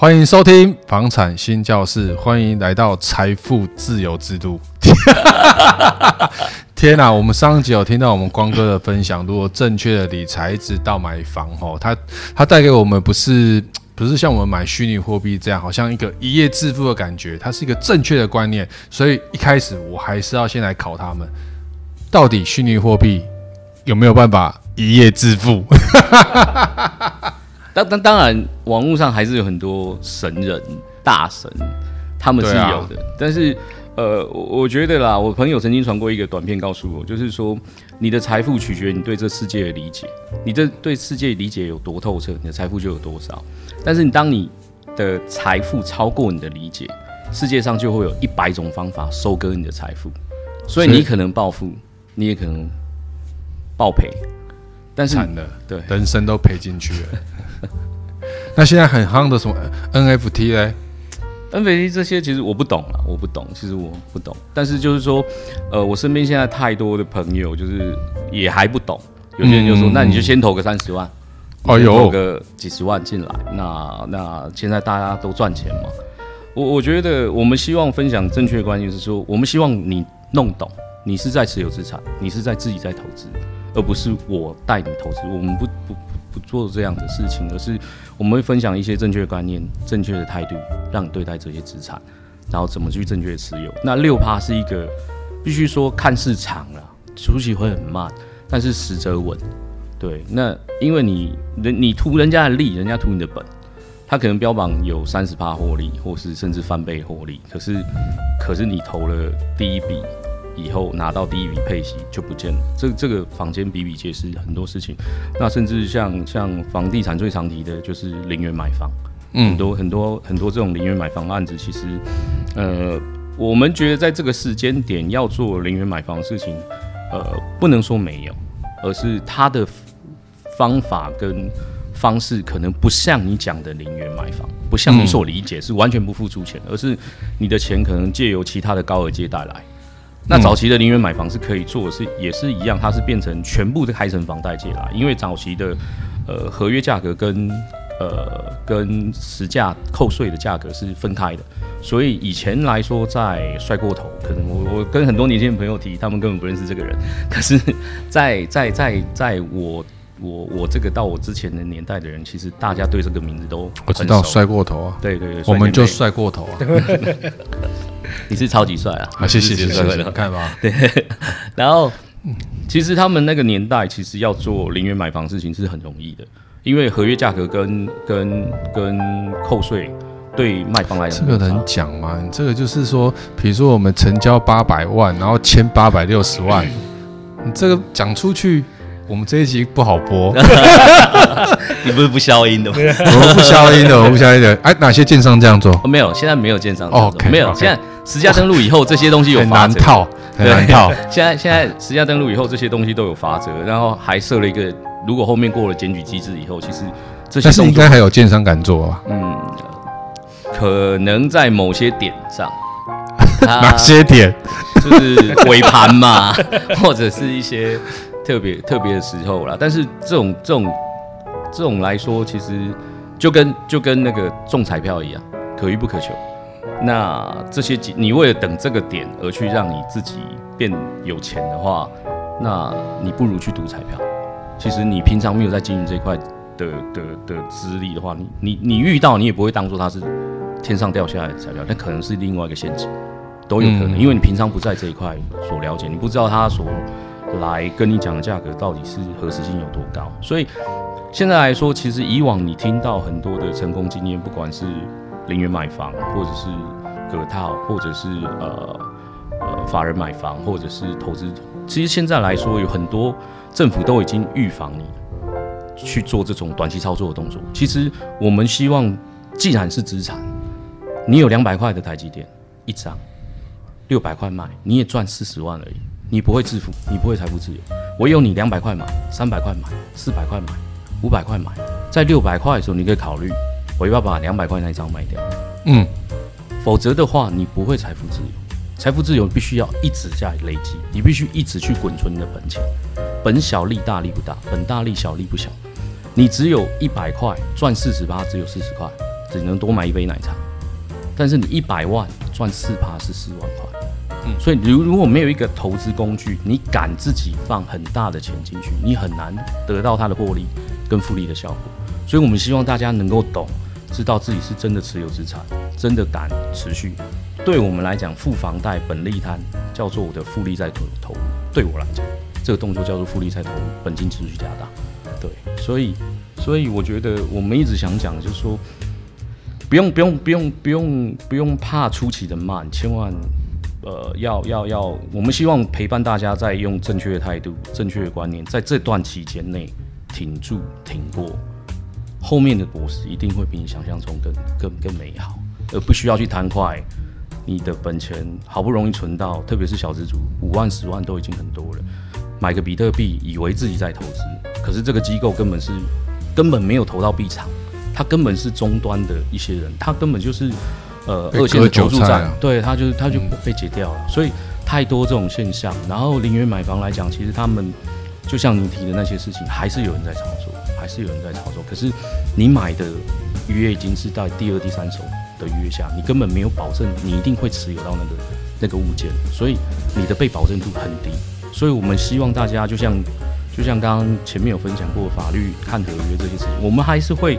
欢迎收听房产新教室，欢迎来到财富自由之都。天哪、我们上一集有听到我们光哥的分享，如果正确的理财一直到买房哦，他他带给我们不是不是像我们买虚拟货币这样，好像一个一夜致富的感觉，它是一个正确的观念。所以一开始我还是要先来考他们，到底虚拟货币有没有办法一夜致富？当当当然，网络上还是有很多神人大神，他们是有的，啊、但是。呃，我我觉得啦，我朋友曾经传过一个短片告诉我，就是说，你的财富取决于你对这世界的理解，你这对世界理解有多透彻，你的财富就有多少。但是，你当你的财富超过你的理解，世界上就会有一百种方法收割你的财富，所以你可能暴富，你也可能暴赔。但是，惨了，对，人生都赔进去了。那现在很夯的什么 NFT 嘞？NFT 这些其实我不懂了，我不懂，其实我不懂。但是就是说，呃，我身边现在太多的朋友就是也还不懂，有些人就说，嗯、那你就先投个三十万，哦，有投个几十万进来，那那现在大家都赚钱嘛。我我觉得我们希望分享正确的观念是说，我们希望你弄懂，你是在持有资产，你是在自己在投资，而不是我带你投资。我们不不。做这样的事情，而是我们会分享一些正确的观念、正确的态度，让你对待这些资产，然后怎么去正确持有。那六趴是一个必须说看市场了，出息会很慢，但是实则稳。对，那因为你人你图人家的利，人家图你的本，他可能标榜有三十趴获利，或是甚至翻倍获利，可是可是你投了第一笔。以后拿到第一笔配息就不见了，这这个坊间比比皆是很多事情，那甚至像像房地产最常提的就是零元买房，嗯，很多很多很多这种零元买房案子，其实，呃，我们觉得在这个时间点要做零元买房的事情，呃，不能说没有，而是它的方法跟方式可能不像你讲的零元买房，不像你所理解是完全不付出钱，而是你的钱可能借由其他的高额借贷来。那早期的零元买房是可以做，是也是一样，它是变成全部的开成房贷借啦，因为早期的呃合约价格跟呃跟实价扣税的价格是分开的，所以以前来说在帅过头，可能我我跟很多年轻的朋友提，他们根本不认识这个人，可是在，在在在在我我我这个到我之前的年代的人，其实大家对这个名字都我知道帅过头啊，对对对，我们就帅过头啊。你是超级帅啊！啊，谢谢谢谢，谢好看吧。对，然后其实他们那个年代，其实要做零元买房事情是很容易的，因为合约价格跟跟跟扣税对卖方来讲，这个能讲吗？你这个就是说，比如说我们成交八百万，然后签八百六十万，你这个讲出去。我们这一集不好播，你不是不消音的吗？我们不消音的，我们不消音的。哎，哪些建商这样做？没有，现在没有建商哦，okay, 没有。Okay. 现在实价登录以后，这些东西有难套，很难套。现在现在实价登录以后，这些东西都有法则，然后还设了一个，如果后面过了检举机制以后，其实这些但是应该还有建商敢做吧。嗯，可能在某些点上，哪些点？就是尾盘嘛，或者是一些。特别特别的时候啦，但是这种这种这种来说，其实就跟就跟那个中彩票一样，可遇不可求。那这些你为了等这个点而去让你自己变有钱的话，那你不如去赌彩票。其实你平常没有在经营这一块的的的资历的话，你你你遇到你也不会当做它是天上掉下来的彩票，那可能是另外一个陷阱，都有可能，因为你平常不在这一块所了解，你不知道它所。来跟你讲的价格到底是核实性有多高？所以现在来说，其实以往你听到很多的成功经验，不管是零元买房，或者是隔套，或者是呃呃法人买房，或者是投资，其实现在来说有很多政府都已经预防你去做这种短期操作的动作。其实我们希望，既然是资产，你有两百块的台积电一张，六百块卖，你也赚四十万而已。你不会致富，你不会财富自由。唯有你两百块买，三百块买，四百块买，五百块买，在六百块的时候，你可以考虑我要把两百块那一张卖掉。嗯，否则的话，你不会财富自由。财富自由必须要一直在累积，你必须一直去滚存你的本钱。本小利大利不大，本大利小利不小。你只有一百块赚四十八，只有四十块，只能多买一杯奶茶。但是你一百万赚四趴是四万块。嗯，所以如如果没有一个投资工具，你敢自己放很大的钱进去，你很难得到它的获利跟复利的效果。所以我们希望大家能够懂，知道自己是真的持有资产，真的敢持续。对我们来讲，付房贷、本利摊叫做我的复利再投投入。对我来讲，这个动作叫做复利再投入，本金持续加大。对，所以所以我觉得我们一直想讲，就是说，不用不用不用不用不用怕初期的慢，千万。呃，要要要，我们希望陪伴大家，在用正确的态度、正确的观念，在这段期间内挺住、挺过，后面的果实一定会比你想象中更更更美好，而不需要去贪快。你的本钱好不容易存到，特别是小资族，五万、十万都已经很多了，买个比特币，以为自己在投资，可是这个机构根本是根本没有投到币场，他根本是终端的一些人，他根本就是。呃，二线的投注站，对，他就是他就被解掉了，嗯、所以太多这种现象。然后零元买房来讲，其实他们就像你提的那些事情，还是有人在操作，是有人在操作。可是你买的约已经是在第二、第三手的约下，你根本没有保证你一定会持有到那个那个物件，所以你的被保证度很低。所以我们希望大家就像就像刚刚前面有分享过法律看合约这些事情，我们还是会。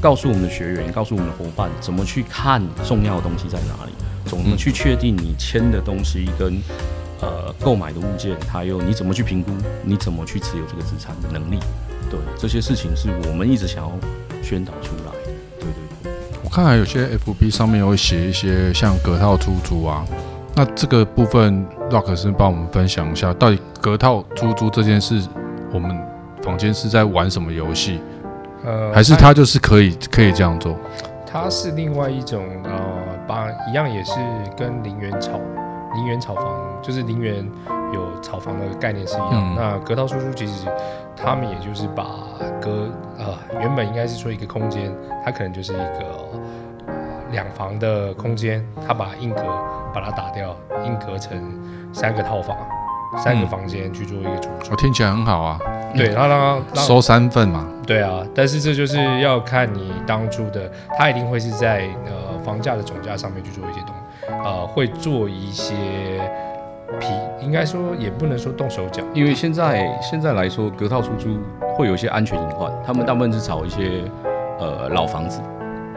告诉我们的学员，告诉我们的伙伴，怎么去看重要的东西在哪里？怎么去确定你签的东西跟呃购买的物件，还有你怎么去评估，你怎么去持有这个资产的能力？对，这些事情是我们一直想要宣导出来。对对对，我看还有些 FB 上面会写一些像隔套出租啊，那这个部分 Rock 是帮我们分享一下，到底隔套出租这件事，我们房间是在玩什么游戏？呃，还是他就是可以可以这样做，它是另外一种呃，把一样也是跟零元炒零元炒房，就是零元有炒房的概念是一样。嗯、那隔套出租其实他们也就是把隔呃原本应该是说一个空间，它可能就是一个两房的空间，他把硬隔把它打掉，硬隔成三个套房。三个房间去做一个出租，我听起来很好啊。对，然后收三份嘛。对啊，但是这就是要看你当初的，他一定会是在呃房价的总价上面去做一些东，呃，会做一些皮，应该说也不能说动手脚，因为现在现在来说，隔套出租会有一些安全隐患，他们大部分是找一些呃老房子，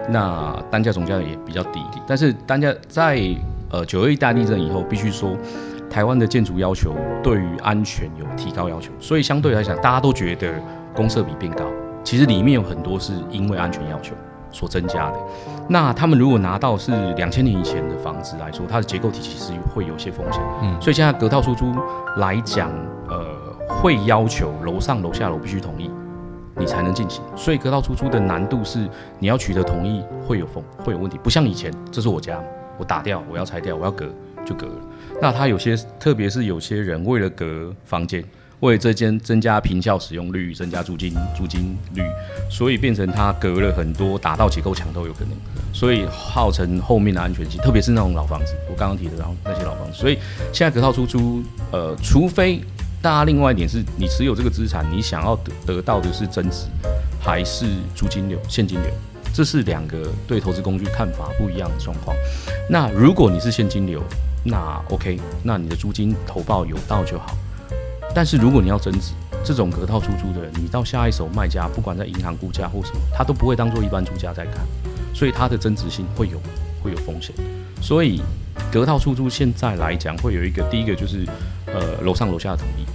那单价总价也比较低，但是单价在呃九二一大地震以后，必须说。台湾的建筑要求对于安全有提高要求，所以相对来讲，大家都觉得公设比变高。其实里面有很多是因为安全要求所增加的。那他们如果拿到是两千年以前的房子来说，它的结构体其实会有些风险。嗯，所以现在隔套出租来讲，呃，会要求楼上楼下楼必须同意，你才能进行。所以隔套出租的难度是你要取得同意会有风会有问题，不像以前，这是我家，我打掉，我要拆掉，我要隔就隔了。那他有些，特别是有些人为了隔房间，为这间增加坪效使用率，增加租金租金率，所以变成它隔了很多，打到结构墙都有可能，所以号称后面的安全性，特别是那种老房子，我刚刚提的，然后那些老房子，所以现在隔套出租，呃，除非大家另外一点是你持有这个资产，你想要得得到的是增值，还是租金流、现金流，这是两个对投资工具看法不一样的状况。那如果你是现金流，那 OK，那你的租金投报有到就好。但是如果你要增值，这种隔套出租的人，你到下一手卖家，不管在银行估价或什么，他都不会当做一般租价在看，所以它的增值性会有会有风险。所以隔套出租现在来讲，会有一个第一个就是呃楼上楼下的统一，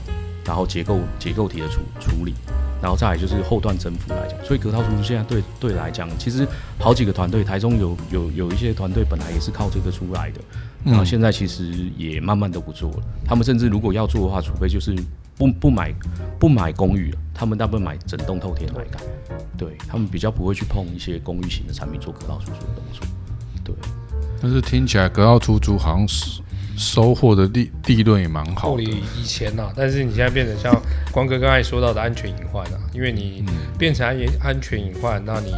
然后结构结构体的处处理。然后再来就是后段增幅来讲，所以隔套出租现在对对来讲，其实好几个团队，台中有有有一些团队本来也是靠这个出来的，然后现在其实也慢慢都不做了。他们甚至如果要做的话，除非就是不不买不买公寓了，他们大部分买整栋透天来盖。对，他们比较不会去碰一些公寓型的产品做隔套出租的动作。对，但是听起来隔套出租好像是。收获的利利润也蛮好的。以前呐、啊，但是你现在变成像光哥刚才说到的安全隐患啊，因为你变成安安全隐患，那你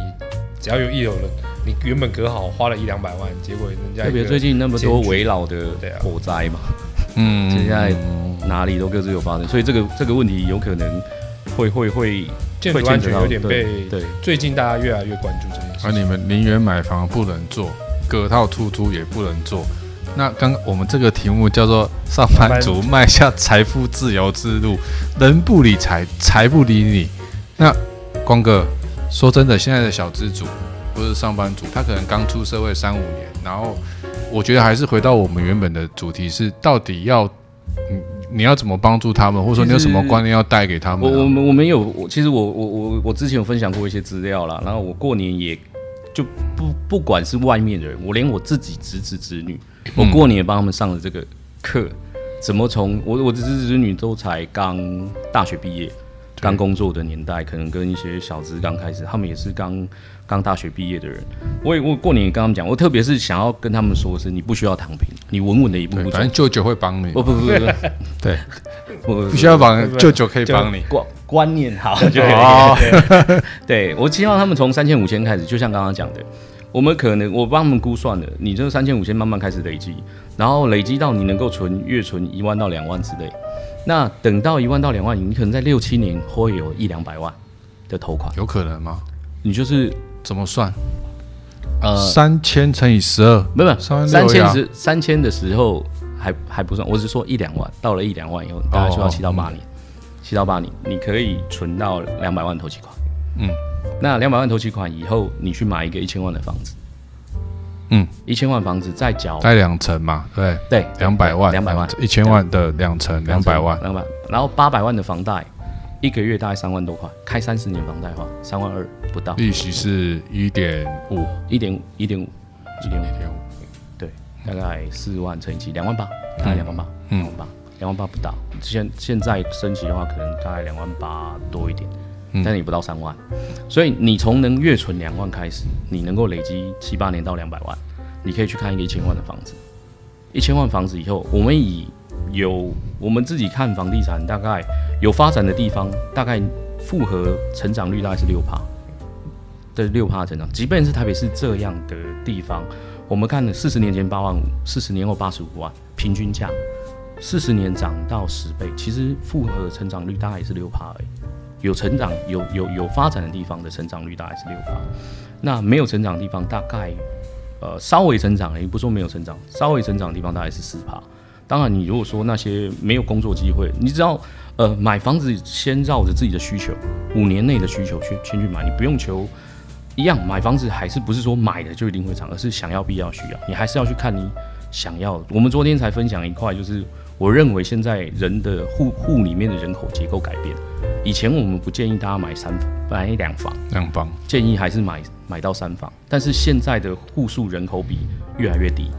只要有一有人，你原本隔好花了一两百万，结果人家特别最近那么多围绕的火灾嘛，嗯，现在哪里都各自有发生，所以这个这个问题有可能会会会建筑安全有点被对，最近大家越来越关注这件事。而你们宁愿买房不能做，隔套出租也不能做。那刚刚我们这个题目叫做“上班族迈下财富自由之路，人不理财，财不理你”。那光哥说真的，现在的小资族或是上班族，他可能刚出社会三五年，然后我觉得还是回到我们原本的主题是，到底要你你要怎么帮助他们，或者说你有什么观念要带给他们？我我们我们有，我其实我我我我之前有分享过一些资料啦，然后我过年也就不不管是外面的人，我连我自己侄子侄女。我过年也帮他们上了这个课，怎么从我我的侄子侄女都才刚大学毕业，刚工作的年代，可能跟一些小资刚开始，他们也是刚刚大学毕业的人。我也我过年也跟他们讲，我特别是想要跟他们说的是，你不需要躺平，你稳稳的一步步走，反正舅舅会帮你。不不不不，对，不不需要帮舅舅可以帮你。观观念好就可以。对，我希望他们从三千五千开始，就像刚刚讲的。我们可能我帮他们估算了，你这三千五千慢慢开始累积，然后累积到你能够存月存一万到两万之类。那等到一万到两万，你可能在六七年会有一两百万的投款，有可能吗？你就是怎么算？呃，三千乘以十二，没有三千十三千的时候还还不算，我是说一两万，到了一两万以后，大概需要七到八年，七到八年你可以存到两百万投期款，嗯。那两百万投期款以后，你去买一个一千万的房子，嗯，一千万房子再缴，贷两成嘛，对。对，两百万，两百万，一千万的两成，两百万，两百，然后八百万的房贷，一个月大概三万多块，开三十年房贷的话，三万二不到，利息是一点五，一点五，一点五，一点五，一点五，对，大概四万乘以七，两万八，大概两万八，两万八，两万八不到，现现在升级的话，可能大概两万八多一点。但你不到三万，所以你从能月存两万开始，你能够累积七八年到两百万，你可以去看一个一千万的房子。一千万房子以后，我们以有我们自己看房地产，大概有发展的地方，大概复合成长率大概是六趴，对，六趴成长。即便是台北市这样的地方，我们看了四十年前八万五，四十年后八十五万，平均价，四十年涨到十倍，其实复合成长率大概也是六趴而已。有成长、有有有发展的地方的成长率大概是六趴，那没有成长的地方大概，呃，稍微成长，也不说没有成长，稍微成长的地方大概是四趴。当然，你如果说那些没有工作机会，你只要呃买房子，先绕着自己的需求，五年内的需求去先去买，你不用求一样买房子，还是不是说买的就一定会涨，而是想要、必要、需要，你还是要去看你想要。我们昨天才分享一块，就是我认为现在人的户户里面的人口结构改变。以前我们不建议大家买三，买两房，两房建议还是买买到三房。但是现在的户数人口比越来越低，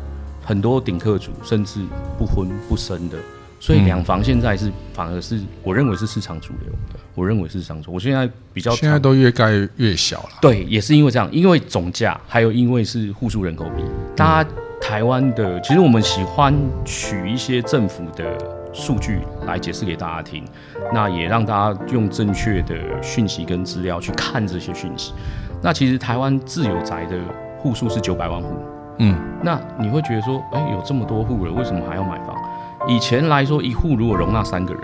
很多顶客族甚至不婚不生的，所以两房现在是反而是我认为是市场主流。我认为是市场主流。我现在比较现在都越盖越小了。对，也是因为这样，因为总价，还有因为是户数人口比。大家台湾的，其实我们喜欢取一些政府的。数据来解释给大家听，那也让大家用正确的讯息跟资料去看这些讯息。那其实台湾自有宅的户数是九百万户，嗯，那你会觉得说，哎、欸，有这么多户了，为什么还要买房？以前来说，一户如果容纳三个人，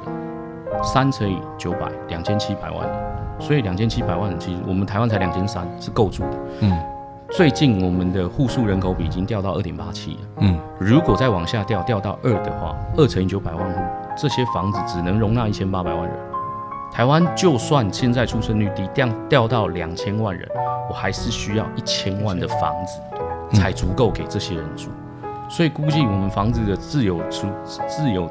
三乘以九百，两千七百万，所以两千七百万，其实我们台湾才两千三，是够住的，嗯。最近我们的户数人口比已经掉到二点八七了。嗯，如果再往下掉，掉到二的话，二乘以九百万户，这些房子只能容纳一千八百万人。台湾就算现在出生率低，掉掉到两千万人，我还是需要一千万的房子才足够给这些人住。所以估计我们房子的自有出自有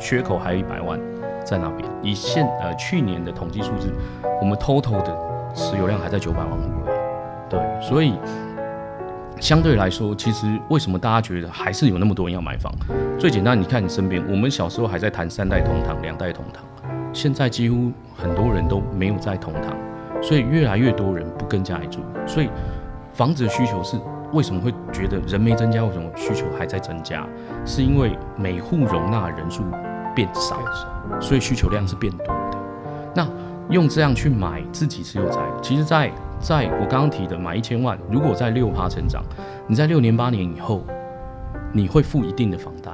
缺口还有一百万在那边。以现呃去年的统计数字，我们 total 的持有量还在九百万户。对，所以相对来说，其实为什么大家觉得还是有那么多人要买房？最简单，你看你身边，我们小时候还在谈三代同堂、两代同堂，现在几乎很多人都没有在同堂，所以越来越多人不跟家里住。所以房子的需求是为什么会觉得人没增加，为什么需求还在增加？是因为每户容纳人数变少，所以需求量是变多的。那用这样去买自己持有宅，其实，在在我刚刚提的买一千万，如果在六趴成长，你在六年八年以后，你会付一定的房贷。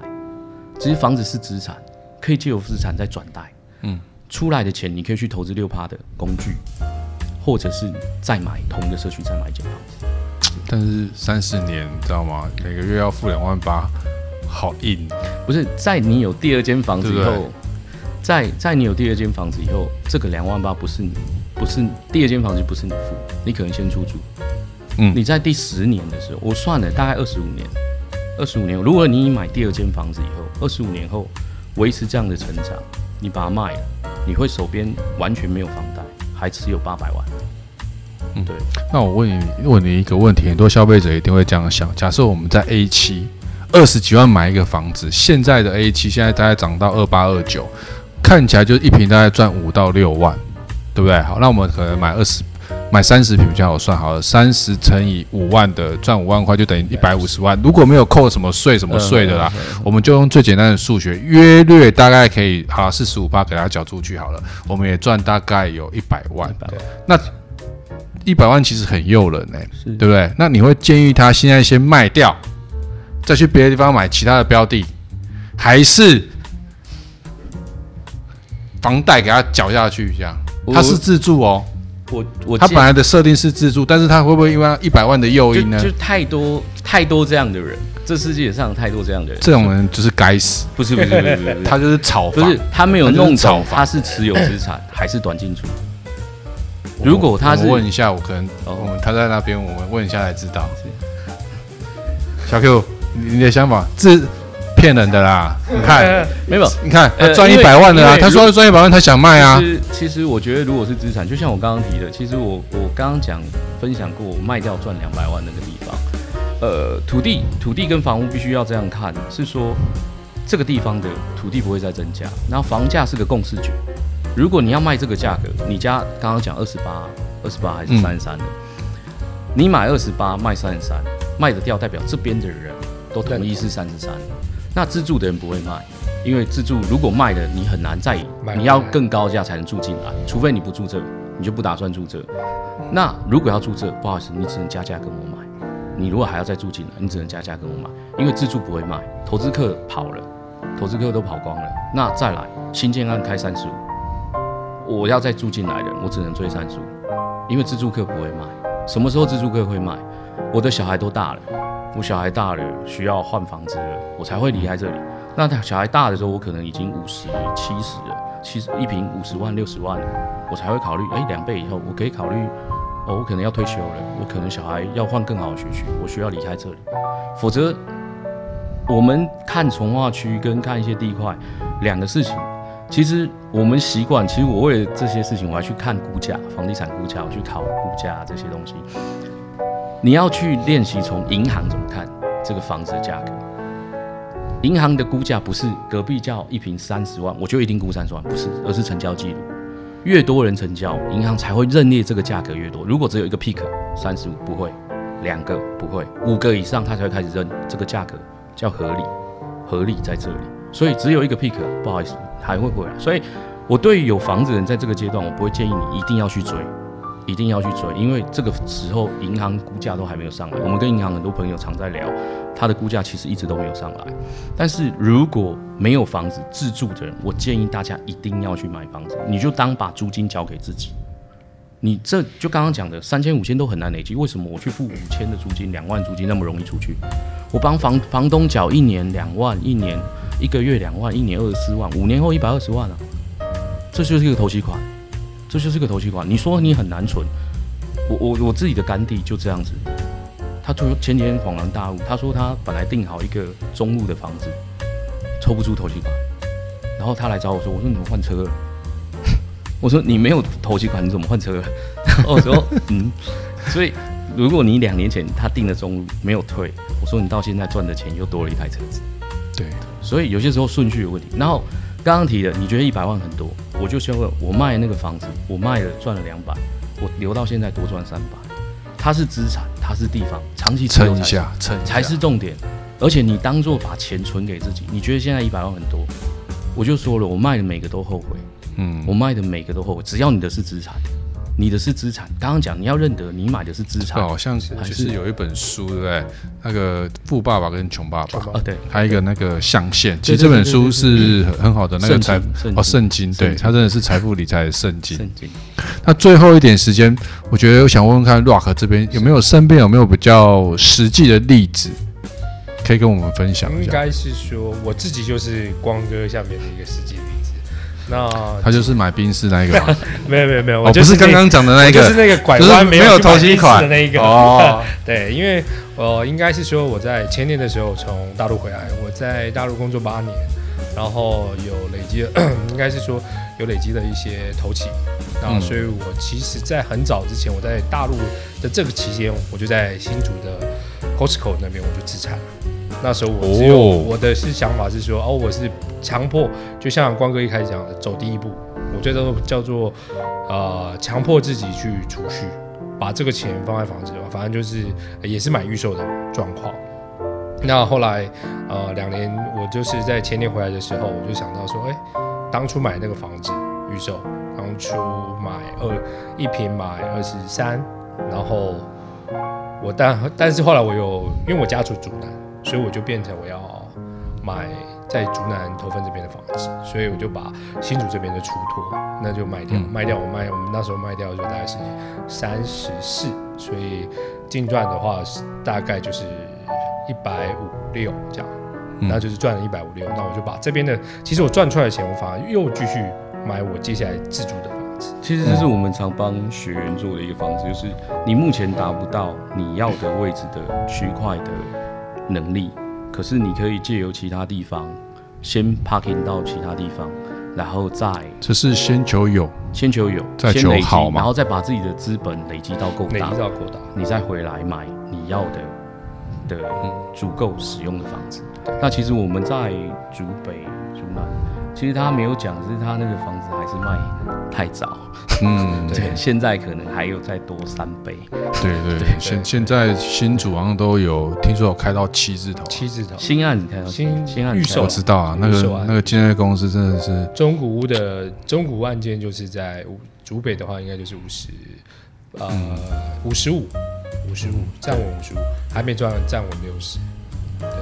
其实房子是资产，可以借由资产再转贷。嗯，出来的钱你可以去投资六趴的工具，或者是再买同一个社区再买一间房子。但是三十年，你知道吗？每个月要付两万八，好硬。不是在你有第二间房子以后，对对在在你有第二间房子以后，这个两万八不是你，不是第二间房子不是你付，你可能先出租。嗯，你在第十年的时候，我算了大概二十五年，二十五年，如果你买第二间房子以后，二十五年后维持这样的成长，你把它卖了，你会手边完全没有房贷，还持有八百万。嗯，对。那我问你，问你一个问题，很多消费者一定会这样想：假设我们在 A 七二十几万买一个房子，现在的 A 七现在大概涨到二八二九，看起来就是一平大概赚五到六万，对不对？好，那我们可能买二十。买三十平比较好算好了，三十乘以五万的赚五万块就等于一百五十万。如果没有扣什么税什么税的啦，我们就用最简单的数学，约略大概可以好四十五趴给他缴出去好了，我们也赚大概有一百万。那一百万其实很诱人呢、欸，对不对？那你会建议他现在先卖掉，再去别的地方买其他的标的，还是房贷给他缴下去？这样他是自助哦。我我他本来的设定是自助，但是他会不会因为一百万的诱因呢？就，就太多太多这样的人，这世界上太多这样的人，这种人就是该死。不是不是不是，不是，他就是炒房，不是他没有弄懂他是持有资产 还是短进出。如果他是我问一下，我可能哦，他在那边，我们问一下才知道。小 Q，你的想法自。骗人的啦！你看，没有，你看他赚一百万的啦。他说赚一百万，他想卖啊。其实，其实我觉得，如果是资产，就像我刚刚提的，其实我我刚刚讲分享过，我卖掉赚两百万那个地方，呃，土地土地跟房屋必须要这样看，是说这个地方的土地不会再增加，然后房价是个共识局。如果你要卖这个价格，你家刚刚讲二十八，二十八还是三十三的，你买二十八卖三十三，卖得掉，代表这边的人都同意是三十三。那自住的人不会卖，因为自住如果卖了，你很难再，你要更高价才能住进来，除非你不住这，你就不打算住这。那如果要住这，不好意思，你只能加价跟我买。你如果还要再住进来，你只能加价跟我买，因为自住不会卖，投资客跑了，投资客都跑光了。那再来新建案开三十五，我要再住进来的，我只能追三十五，因为自住客不会卖。什么时候自住客会卖？我的小孩都大了。我小孩大了，需要换房子了，我才会离开这里。那他小孩大的时候，我可能已经五十、七十了，七十一平五十万、六十万了，我才会考虑。哎，两倍以后，我可以考虑。哦，我可能要退休了，我可能小孩要换更好的学区，我需要离开这里。否则，我们看从化区跟看一些地块两个事情。其实我们习惯，其实我为了这些事情，我还去看估价，房地产估价，我去考估价这些东西。你要去练习从银行怎么看这个房子的价格。银行的估价不是隔壁叫一平三十万，我就一定估三十万，不是，而是成交记录。越多人成交，银行才会认列这个价格越多。如果只有一个 pick 三十五，不会；两个不会，五个以上他才会开始认这个价格叫合理，合理在这里。所以只有一个 pick，不好意思，还会回来。所以我对于有房子的人在这个阶段，我不会建议你一定要去追。一定要去追，因为这个时候银行估价都还没有上来。我们跟银行很多朋友常在聊，他的估价其实一直都没有上来。但是如果没有房子自住的人，我建议大家一定要去买房子，你就当把租金交给自己。你这就刚刚讲的三千五千都很难累积，为什么我去付五千的租金，两万租金那么容易出去？我帮房房东缴一年两万，一年一个月两万，一年二十四万，五年后一百二十万啊，这就是一个头期款。这就是个投期款，你说你很难存，我我我自己的干弟就这样子，他突然前几天恍然大悟，他说他本来订好一个中路的房子，抽不出投期款，然后他来找我说，我说你怎么换车了？我说你没有投期款，你怎么换车了？然后我说嗯，所以如果你两年前他订了中路没有退，我说你到现在赚的钱又多了一台车子，对，所以有些时候顺序有问题，然后。刚刚提的，你觉得一百万很多？我就先问，我卖那个房子，我卖了赚了两百，我留到现在多赚三百，它是资产，它是地方，长期撑一下，撑才是重点。而且你当做把钱存给自己，你觉得现在一百万很多？我就说了，我卖的每个都后悔，嗯，我卖的每个都后悔。只要你的是资产，你的是资产。刚刚讲你要认得你买的是资产，好像就是有一本书，对不对？那个富爸爸跟穷爸爸啊，对，还有一个那个象限。其实这本书是很好的那个财哦，圣经，对，它真的是财富理财的圣经。圣经。那最后一点时间，我觉得我想问问看，Rock 这边有没有身边有没有比较实际的例子，可以跟我们分享一下？应该是说我自己就是光哥下面的一个实际。那他就是买宾士那一个吗？没有没有没有，我不是刚刚讲的那一个，就是那个拐弯没有头期款的那一个。哦，对，因为呃，应该是说我在前年的时候从大陆回来，我在大陆工作八年，然后有累积，应该是说有累积的一些头期，然后所以我其实，在很早之前，我在大陆的这个期间，我就在新竹的 Costco 那边我就自产了。那时候我只有我的是想法是说，哦，我是强迫，就像光哥一开始讲的，走第一步，我觉得叫做呃强迫自己去储蓄，把这个钱放在房子，反正就是也是买预售的状况。那后来呃两年，我就是在前年回来的时候，我就想到说，哎，当初买那个房子预售，当初买二一平买二十三，然后我但但是后来我有因为我家住竹南。所以我就变成我要买在竹南头份这边的房子，所以我就把新竹这边的出脱，那就卖掉，嗯、卖掉我卖我们那时候卖掉就大概是三十四，所以净赚的话是大概就是一百五六这样，那就是赚了一百五六，那我就把这边的其实我赚出来的钱，我反而又继续买我接下来自住的房子。其实这是我们常帮学员做的一个方式，就是你目前达不到你要的位置的区块的。能力，可是你可以借由其他地方先 parking 到其他地方，然后再这是先求有，先求有，再求好嘛，然后再把自己的资本累积到够大，累积到够大，你再回来买你要的的足够使用的房子。那其实我们在竹北、竹南，其实他没有讲，是他那个房子还是卖太早。嗯，对，现在可能还有再多三倍。对对对，现现在新主好像都有，听说有开到七字头，七字头新案子开到新新案预售，我知道啊，那个那个建设公司真的是中古屋的中古案件，就是在竹北的话，应该就是五十，呃，五十五，五十五，站稳五十五，还没赚站稳六十。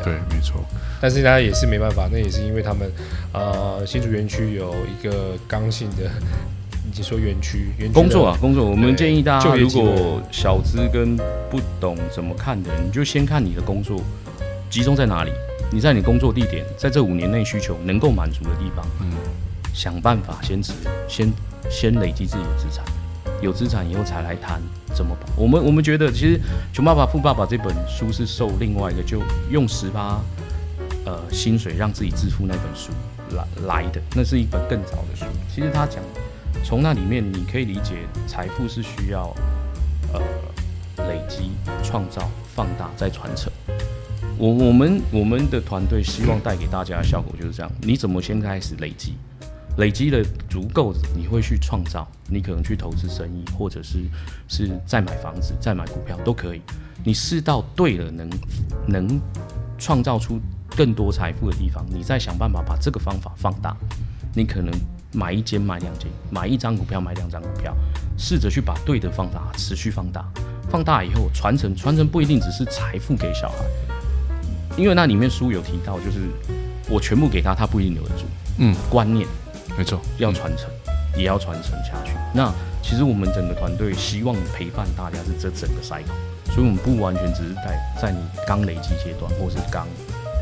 对，没错。但是大家也是没办法，那也是因为他们，呃，新竹园区有一个刚性的。你说园区工作啊，工作，我们建议大家，如果小资跟不懂怎么看的，你就先看你的工作集中在哪里。你在你工作地点，在这五年内需求能够满足的地方，嗯，想办法先持，先先累积自己的资产，有资产以后才来谈怎么办。我们我们觉得，其实《穷爸爸富爸爸》这本书是受另外一个就用十八呃薪水让自己致富那本书来来的，那是一本更早的书。其实他讲。从那里面，你可以理解，财富是需要，呃，累积、创造、放大、再传承。我我们我们的团队希望带给大家的效果就是这样：你怎么先开始累积？累积了足够，你会去创造，你可能去投资生意，或者是是再买房子、再买股票都可以。你试到对了，能能创造出更多财富的地方，你再想办法把这个方法放大，你可能。买一间，买两间，买一张股票，买两张股票，试着去把对的方法，持续放大，放大以后传承，传承不一定只是财富给小孩，因为那里面书有提到，就是我全部给他，他不一定留得住。嗯，观念，没错，要传承，嗯、也要传承下去。那其实我们整个团队希望陪伴大家是这整个 cycle，所以我们不完全只是在在你刚累积阶段，或是刚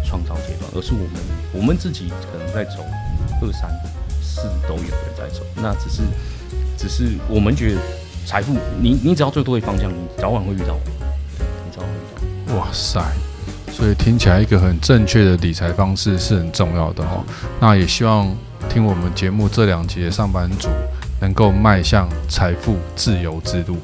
创造阶段，而是我们我们自己可能在走二三四。都有人在走，那只是，只是我们觉得财富，你你只要做对方向，你早晚会遇到我，你早晚会遇到。哇塞，所以听起来一个很正确的理财方式是很重要的哦。那也希望听我们节目这两集的上班族能够迈向财富自由之路。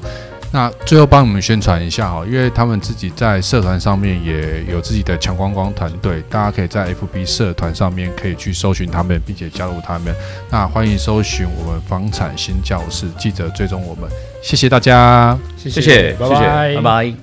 那最后帮你们宣传一下哈，因为他们自己在社团上面也有自己的强光光团队，大家可以在 FB 社团上面可以去搜寻他们，并且加入他们。那欢迎搜寻我们房产新教室，记得追踪我们。谢谢大家，谢谢，谢谢，拜拜。拜拜。